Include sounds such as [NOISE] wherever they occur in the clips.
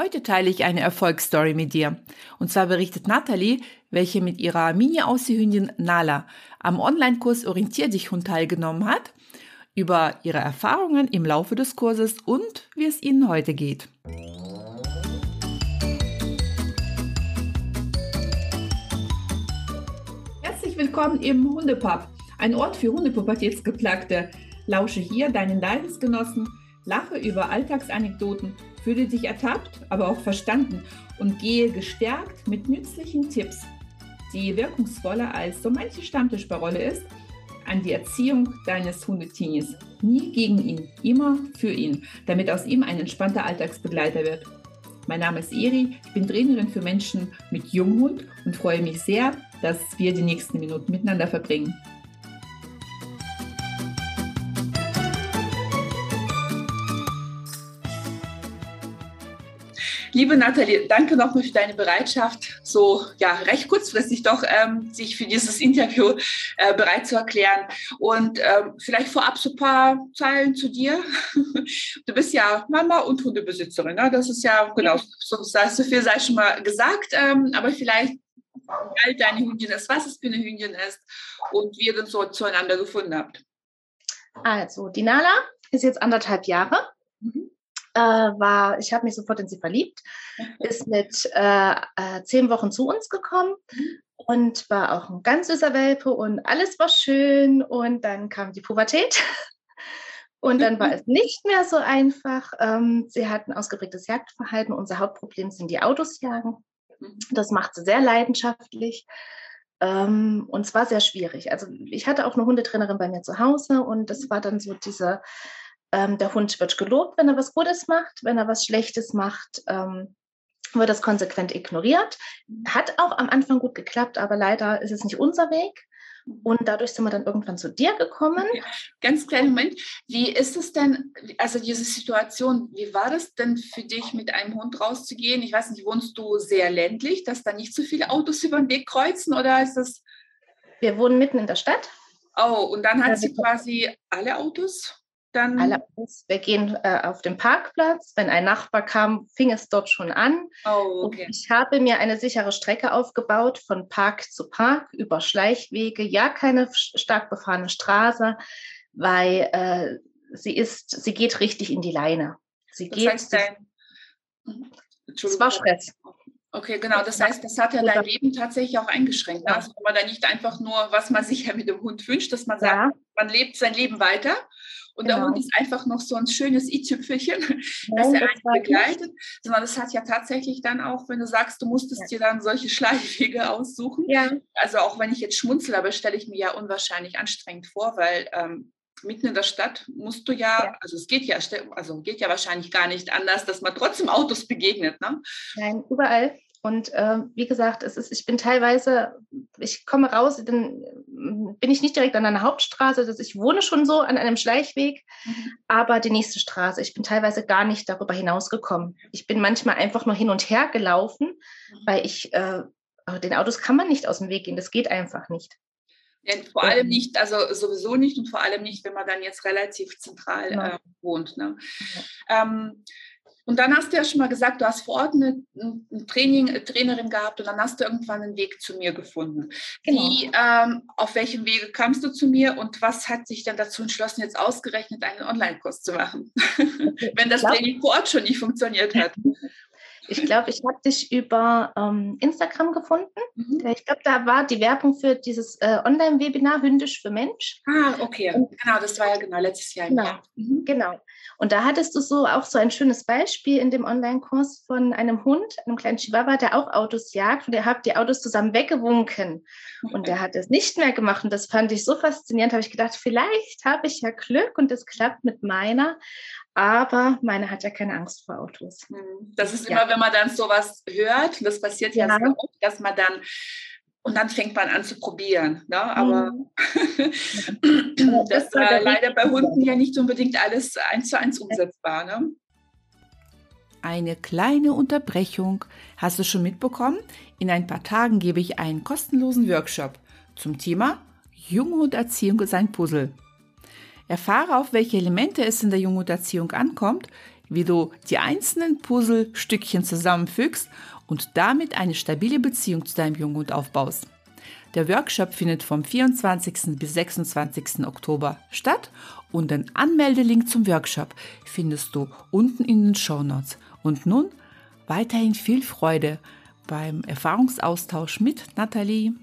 Heute teile ich eine Erfolgsstory mit dir. Und zwar berichtet Nathalie, welche mit ihrer Mini-Aussiehündin Nala am Online-Kurs Orientier dich Hund teilgenommen hat, über ihre Erfahrungen im Laufe des Kurses und wie es ihnen heute geht. Herzlich willkommen im Hundepub, ein Ort für Hundepubertätsgeplagte. Lausche hier deinen Leidensgenossen, lache über Alltagsanekdoten Fühle dich ertappt, aber auch verstanden und gehe gestärkt mit nützlichen Tipps, die wirkungsvoller als so manche Stammtischparole ist, an die Erziehung deines Hundetinis. Nie gegen ihn, immer für ihn, damit aus ihm ein entspannter Alltagsbegleiter wird. Mein Name ist Eri, ich bin Trainerin für Menschen mit Junghund und freue mich sehr, dass wir die nächsten Minuten miteinander verbringen. Liebe Nathalie, danke nochmal für deine Bereitschaft, so ja recht kurzfristig doch ähm, sich für dieses [LAUGHS] Interview äh, bereit zu erklären. Und ähm, vielleicht vorab so ein paar Zeilen zu dir. [LAUGHS] Du bist ja Mama und Hundebesitzerin. Ne? Das ist ja genau, so, so viel sei schon mal gesagt, ähm, aber vielleicht wie alt deine Hündin ist, was es für eine Hündin ist und wie ihr dann so zueinander gefunden habt. Also, die Nala ist jetzt anderthalb Jahre. Mhm äh, war, ich habe mich sofort in sie verliebt, ist mit äh, äh, zehn Wochen zu uns gekommen mhm. und war auch ein ganz süßer Welpe und alles war schön und dann kam die Pubertät. [LAUGHS] Und dann war es [LAUGHS] nicht mehr so einfach. Ähm, sie hat ein ausgeprägtes Jagdverhalten. Unser Hauptproblem sind die Autos jagen. Mhm. Das macht sie sehr leidenschaftlich. Ähm, und zwar sehr schwierig. Also ich hatte auch eine Hundetrainerin bei mir zu Hause und das war dann so diese ähm, der Hund wird gelobt, wenn er was Gutes macht. Wenn er was Schlechtes macht, ähm, wird das konsequent ignoriert. Hat auch am Anfang gut geklappt, aber leider ist es nicht unser Weg. Und dadurch sind wir dann irgendwann zu dir gekommen. Okay. Ganz kleinen Moment. Wie ist es denn, also diese Situation, wie war das denn für dich, mit einem Hund rauszugehen? Ich weiß nicht, wohnst du sehr ländlich, dass da nicht so viele Autos über den Weg kreuzen oder ist das? Wir wohnen mitten in der Stadt. Oh, und dann hat sie quasi alle Autos? Dann. Alle aus. Wir gehen äh, auf den Parkplatz. Wenn ein Nachbar kam, fing es dort schon an. Oh, okay. Ich habe mir eine sichere Strecke aufgebaut von Park zu Park über Schleichwege. Ja, keine stark befahrene Straße, weil äh, sie ist, sie geht richtig in die Leine. Sie das geht. Heißt dein, mhm. es war Stress. Okay, genau. Das heißt, das hat ja dein Leben tatsächlich auch eingeschränkt. Ne? Also man da nicht einfach nur, was man [LAUGHS] sich ja mit dem Hund wünscht, dass man sagt, ja. man lebt sein Leben weiter und genau. der Hund ist einfach noch so ein schönes i-Tüpfelchen, [LAUGHS] das er einen begleitet, sondern das hat ja tatsächlich dann auch, wenn du sagst, du musstest ja. dir dann solche [LAUGHS] Schleichwege aussuchen. Ja. Also auch wenn ich jetzt schmunzel, aber stelle ich mir ja unwahrscheinlich anstrengend vor, weil ähm, mitten in der Stadt musst du ja, ja, also es geht ja, also geht ja wahrscheinlich gar nicht anders, dass man trotzdem Autos begegnet, ne? Nein, überall. Und äh, wie gesagt, es ist, ich bin teilweise, ich komme raus, dann bin ich nicht direkt an einer Hauptstraße, also ich wohne schon so an einem Schleichweg, mhm. aber die nächste Straße, ich bin teilweise gar nicht darüber hinausgekommen. Ich bin manchmal einfach nur hin und her gelaufen, mhm. weil ich, äh, den Autos kann man nicht aus dem Weg gehen, das geht einfach nicht. Ja, vor allem nicht, also sowieso nicht und vor allem nicht, wenn man dann jetzt relativ zentral genau. äh, wohnt. Ne? Ja. Ähm, und dann hast du ja schon mal gesagt, du hast vor Ort eine, eine Training, eine Trainerin gehabt und dann hast du irgendwann einen Weg zu mir gefunden. Genau. Wie, ähm, auf welchem Wege kamst du zu mir und was hat sich dann dazu entschlossen, jetzt ausgerechnet einen Online-Kurs zu machen, [LAUGHS] wenn das Training vor Ort schon nicht funktioniert hat? Ich glaube, ich habe dich über ähm, Instagram gefunden. Mhm. Ich glaube, da war die Werbung für dieses äh, Online-Webinar Hündisch für Mensch. Ah, okay. Und, genau, das war ja genau letztes Jahr. Genau, mhm. genau. Und da hattest du so auch so ein schönes Beispiel in dem Online-Kurs von einem Hund, einem kleinen Chihuahua, der auch Autos jagt und ihr habt die Autos zusammen weggewunken. Und der hat es nicht mehr gemacht. Und das fand ich so faszinierend, habe ich gedacht, vielleicht habe ich ja Glück und es klappt mit meiner aber meine hat ja keine Angst vor Autos. Hm, das ist ja. immer, wenn man dann sowas hört, das passiert ja, ja. sehr oft, dass man dann und dann fängt man an zu probieren. Ne? Aber mhm. [CLEARS THROAT] das ist äh, leider bei Hunden ja nicht unbedingt alles eins zu eins umsetzbar. Ne? Eine kleine Unterbrechung hast du schon mitbekommen. In ein paar Tagen gebe ich einen kostenlosen Workshop zum Thema Junghunderziehung ist ein Puzzle. Erfahre, auf welche Elemente es in der Junghunderziehung ankommt, wie du die einzelnen Puzzlestückchen zusammenfügst und damit eine stabile Beziehung zu deinem Junghund aufbaust. Der Workshop findet vom 24. bis 26. Oktober statt und den Anmeldelink zum Workshop findest du unten in den Show Notes. Und nun weiterhin viel Freude beim Erfahrungsaustausch mit Nathalie.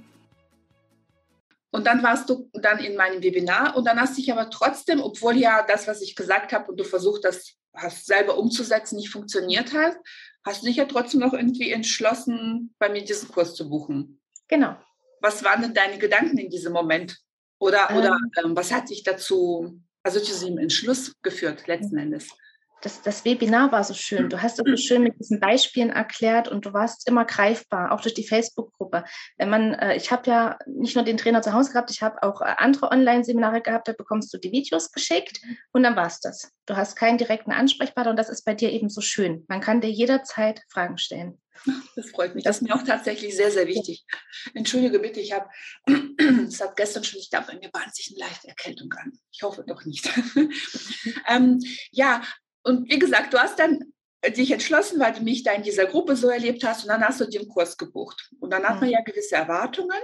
Und dann warst du dann in meinem Webinar und dann hast dich aber trotzdem, obwohl ja das, was ich gesagt habe und du versucht das hast selber umzusetzen, nicht funktioniert hat, hast du dich ja trotzdem noch irgendwie entschlossen, bei mir diesen Kurs zu buchen. Genau. Was waren denn deine Gedanken in diesem Moment? Oder, ähm, oder ähm, was hat dich dazu, also zu diesem Entschluss geführt, letzten Endes? Das, das Webinar war so schön. Du hast es so schön mit diesen Beispielen erklärt und du warst immer greifbar, auch durch die Facebook-Gruppe. Wenn man, äh, ich habe ja nicht nur den Trainer zu Hause gehabt, ich habe auch äh, andere Online-Seminare gehabt, da bekommst du die Videos geschickt und dann war es das. Du hast keinen direkten Ansprechpartner und das ist bei dir eben so schön. Man kann dir jederzeit Fragen stellen. Das freut mich. Das ist mir auch tatsächlich sehr, sehr wichtig. Entschuldige bitte, ich habe, [CLEARS THROAT] es hat gestern schon, ich glaube, mir bahnt sich eine leichte Erkältung an. Ich hoffe doch nicht. [LAUGHS] ähm, ja, und wie gesagt, du hast dann dich entschlossen, weil du mich da in dieser Gruppe so erlebt hast und dann hast du den Kurs gebucht. Und dann hat man mhm. ja gewisse Erwartungen.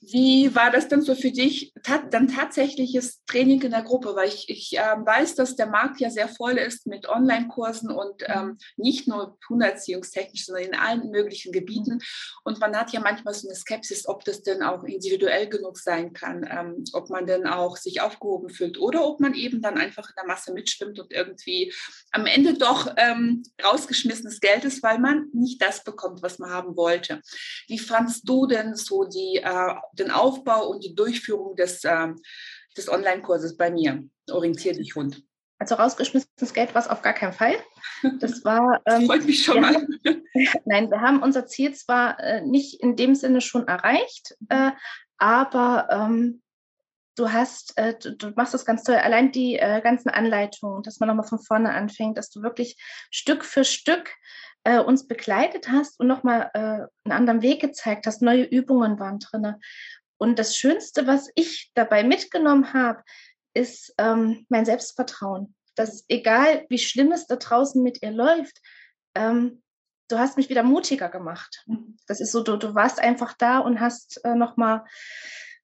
Wie war das denn so für dich, dann tatsächliches Training in der Gruppe? Weil ich, ich äh, weiß, dass der Markt ja sehr voll ist mit Online-Kursen und ähm, nicht nur hunderziehungstechnisch, sondern in allen möglichen Gebieten. Und man hat ja manchmal so eine Skepsis, ob das denn auch individuell genug sein kann, ähm, ob man denn auch sich aufgehoben fühlt oder ob man eben dann einfach in der Masse mitschwimmt und irgendwie am Ende doch ähm, rausgeschmissenes Geld ist, weil man nicht das bekommt, was man haben wollte. Wie fandst du denn so die äh, den Aufbau und die Durchführung des, äh, des Online-Kurses bei mir. Orientier dich Hund. Also rausgeschmissenes Geld war es auf gar keinen Fall. Das [LAUGHS] war. Ähm, Freut mich schon mal. Haben, [LAUGHS] nein, wir haben unser Ziel zwar äh, nicht in dem Sinne schon erreicht, äh, aber ähm, du hast, äh, du, du, machst das ganz toll. Allein die äh, ganzen Anleitungen, dass man nochmal von vorne anfängt, dass du wirklich Stück für Stück äh, uns begleitet hast und nochmal äh, einen anderen Weg gezeigt hast. Neue Übungen waren drin. Und das Schönste, was ich dabei mitgenommen habe, ist ähm, mein Selbstvertrauen. Dass egal, wie schlimm es da draußen mit ihr läuft, ähm, du hast mich wieder mutiger gemacht. Das ist so, du, du warst einfach da und hast äh, nochmal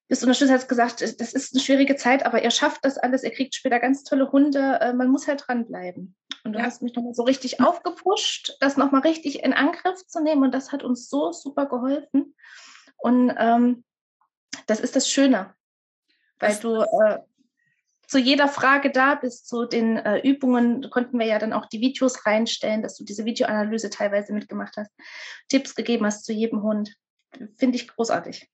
bist unterstützt, hast gesagt, das ist eine schwierige Zeit, aber ihr schafft das alles, ihr kriegt später ganz tolle Hunde, äh, man muss halt dranbleiben. Und du ja. hast mich nochmal so richtig aufgepusht, das nochmal richtig in Angriff zu nehmen und das hat uns so super geholfen. Und ähm, das ist das Schöne, weil du äh, zu jeder Frage da bist, zu den äh, Übungen konnten wir ja dann auch die Videos reinstellen, dass du diese Videoanalyse teilweise mitgemacht hast, Tipps gegeben hast zu jedem Hund. Finde ich großartig.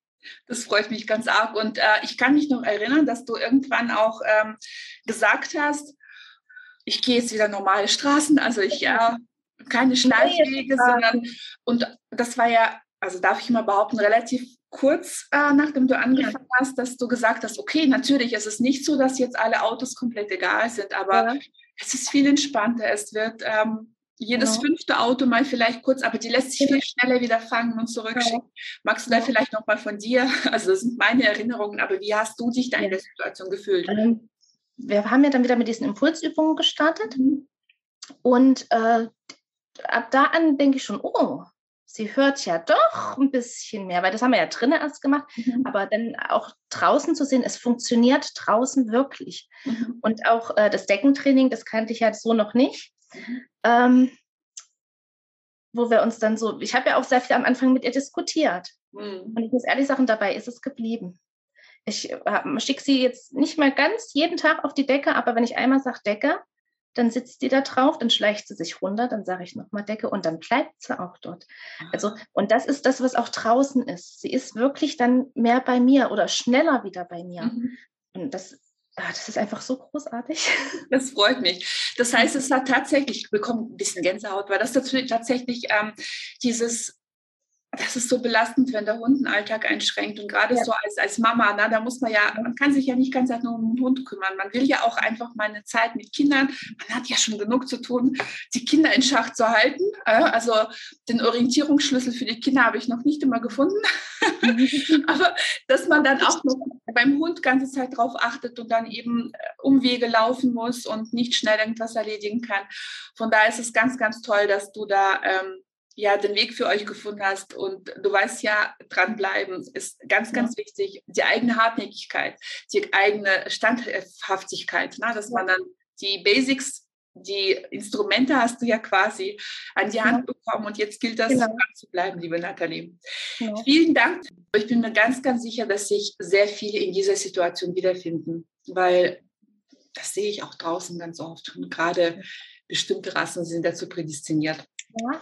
Das freut mich ganz arg. Und äh, ich kann mich noch erinnern, dass du irgendwann auch ähm, gesagt hast, ich gehe jetzt wieder normale Straßen, also ich äh, keine Schleifwege, sondern und das war ja, also darf ich mal behaupten, relativ kurz äh, nachdem du angefangen ja. hast, dass du gesagt hast, okay, natürlich, es ist nicht so, dass jetzt alle Autos komplett egal sind, aber ja. es ist viel entspannter. Es wird ähm, jedes genau. fünfte Auto mal vielleicht kurz, aber die lässt sich viel schneller wieder fangen und zurückschicken. Genau. Magst du da vielleicht noch mal von dir, [LAUGHS] also das sind meine Erinnerungen, aber wie hast du dich da in der Situation gefühlt? Wir haben ja dann wieder mit diesen Impulsübungen gestartet mhm. und äh, ab da an denke ich schon, oh, sie hört ja doch ein bisschen mehr, weil das haben wir ja drinnen erst gemacht, mhm. aber dann auch draußen zu sehen, es funktioniert draußen wirklich. Mhm. Und auch äh, das Deckentraining, das kannte ich ja so noch nicht. Ähm, wo wir uns dann so, ich habe ja auch sehr viel am Anfang mit ihr diskutiert. Mhm. Und ich muss ehrlich sagen, dabei ist es geblieben. Ich äh, schicke sie jetzt nicht mal ganz jeden Tag auf die Decke, aber wenn ich einmal sage Decke, dann sitzt die da drauf, dann schleicht sie sich runter, dann sage ich nochmal Decke und dann bleibt sie auch dort. Also, ah. und das ist das, was auch draußen ist. Sie ist wirklich dann mehr bei mir oder schneller wieder bei mir. Mhm. Und das Ah, das ist einfach so großartig. [LAUGHS] Das freut mich. Das heißt, es hat tatsächlich, ich bekomme ein bisschen Gänsehaut, weil das tatsächlich ähm, dieses das ist so belastend, wenn der Hund den Alltag einschränkt. Und gerade ja. so als, als Mama, na, da muss man ja, man kann sich ja nicht ganz nur um den Hund kümmern. Man will ja auch einfach mal eine Zeit mit Kindern. Man hat ja schon genug zu tun, die Kinder in Schach zu halten. Also den Orientierungsschlüssel für die Kinder habe ich noch nicht immer gefunden. [LAUGHS] Aber dass man dann auch noch beim Hund ganze Zeit drauf achtet und dann eben äh, Umwege laufen muss und nicht schnell irgendwas erledigen kann. Von daher ist es ganz, ganz toll, dass du da ähm, ja den Weg für euch gefunden hast und du weißt ja, dranbleiben ist ganz, ganz ja. wichtig. Die eigene Hartnäckigkeit, die eigene Standhaftigkeit, ne? dass man dann die Basics, die Instrumente hast du ja quasi an die Hand ja. bekommen und jetzt gilt das, genau. dran zu bleiben, liebe Nathalie. Ja. Vielen Dank. Ich bin mir ganz, ganz sicher, dass sich sehr viele in dieser Situation wiederfinden, weil das sehe ich auch draußen ganz oft und gerade bestimmte Rassen sind dazu prädestiniert. Ja.